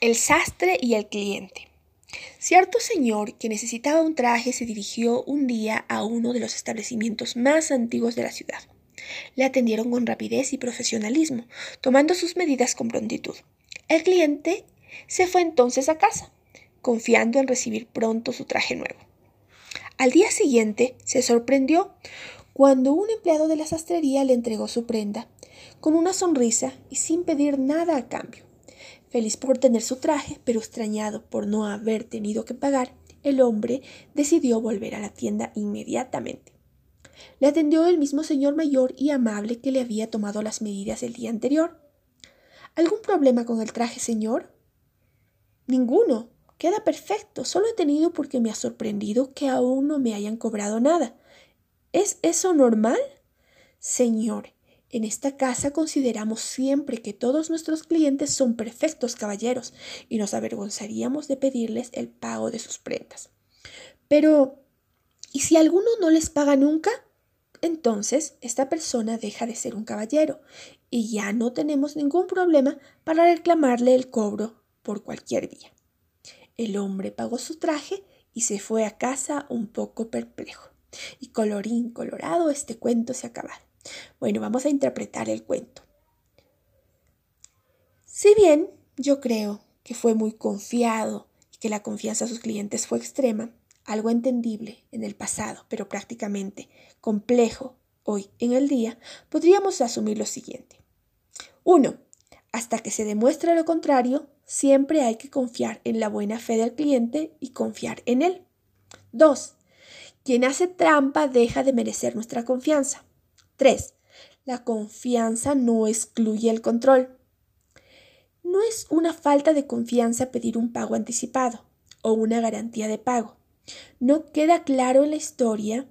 El sastre y el cliente. Cierto señor que necesitaba un traje se dirigió un día a uno de los establecimientos más antiguos de la ciudad. Le atendieron con rapidez y profesionalismo, tomando sus medidas con prontitud. El cliente se fue entonces a casa, confiando en recibir pronto su traje nuevo. Al día siguiente se sorprendió cuando un empleado de la sastrería le entregó su prenda, con una sonrisa y sin pedir nada a cambio. Feliz por tener su traje, pero extrañado por no haber tenido que pagar, el hombre decidió volver a la tienda inmediatamente. Le atendió el mismo señor mayor y amable que le había tomado las medidas el día anterior. ¿Algún problema con el traje, señor? Ninguno. Queda perfecto. Solo he tenido porque me ha sorprendido que aún no me hayan cobrado nada. ¿Es eso normal? Señor, en esta casa consideramos siempre que todos nuestros clientes son perfectos caballeros y nos avergonzaríamos de pedirles el pago de sus prendas. Pero, ¿y si alguno no les paga nunca? Entonces, esta persona deja de ser un caballero y ya no tenemos ningún problema para reclamarle el cobro por cualquier día. El hombre pagó su traje y se fue a casa un poco perplejo. Y colorín colorado, este cuento se acaba. Bueno, vamos a interpretar el cuento. Si bien yo creo que fue muy confiado y que la confianza a sus clientes fue extrema, algo entendible en el pasado, pero prácticamente complejo hoy en el día, podríamos asumir lo siguiente. 1. Hasta que se demuestre lo contrario, siempre hay que confiar en la buena fe del cliente y confiar en él. 2. Quien hace trampa deja de merecer nuestra confianza. 3. La confianza no excluye el control. No es una falta de confianza pedir un pago anticipado o una garantía de pago. No queda claro en la historia,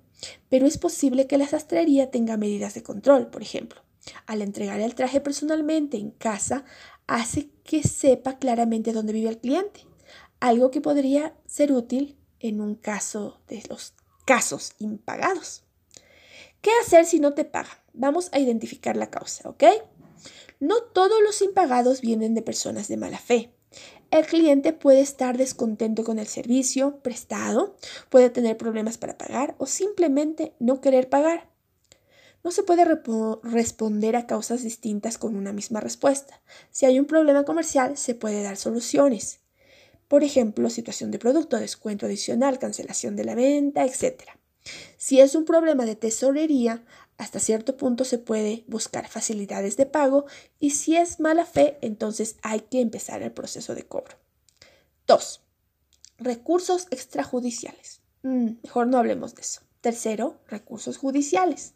pero es posible que la sastrería tenga medidas de control, por ejemplo. Al entregar el traje personalmente en casa, hace que sepa claramente dónde vive el cliente, algo que podría ser útil en un caso de los casos impagados. ¿Qué hacer si no te pagan? Vamos a identificar la causa, ¿ok? No todos los impagados vienen de personas de mala fe. El cliente puede estar descontento con el servicio prestado, puede tener problemas para pagar o simplemente no querer pagar. No se puede responder a causas distintas con una misma respuesta. Si hay un problema comercial, se puede dar soluciones. Por ejemplo, situación de producto, descuento adicional, cancelación de la venta, etc. Si es un problema de tesorería, hasta cierto punto se puede buscar facilidades de pago y si es mala fe, entonces hay que empezar el proceso de cobro. 2. Recursos extrajudiciales. Mm, mejor no hablemos de eso. Tercero, recursos judiciales.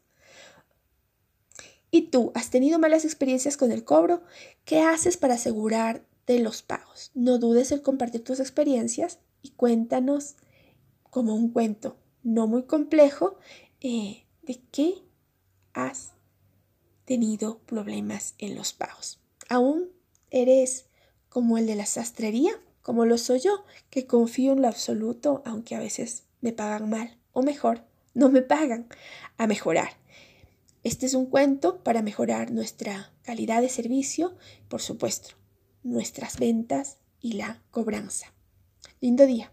¿Y tú has tenido malas experiencias con el cobro? ¿Qué haces para asegurarte los pagos? No dudes en compartir tus experiencias y cuéntanos como un cuento no muy complejo, eh, de qué has tenido problemas en los pagos. Aún eres como el de la sastrería, como lo soy yo, que confío en lo absoluto, aunque a veces me pagan mal, o mejor, no me pagan, a mejorar. Este es un cuento para mejorar nuestra calidad de servicio, por supuesto, nuestras ventas y la cobranza. Lindo día.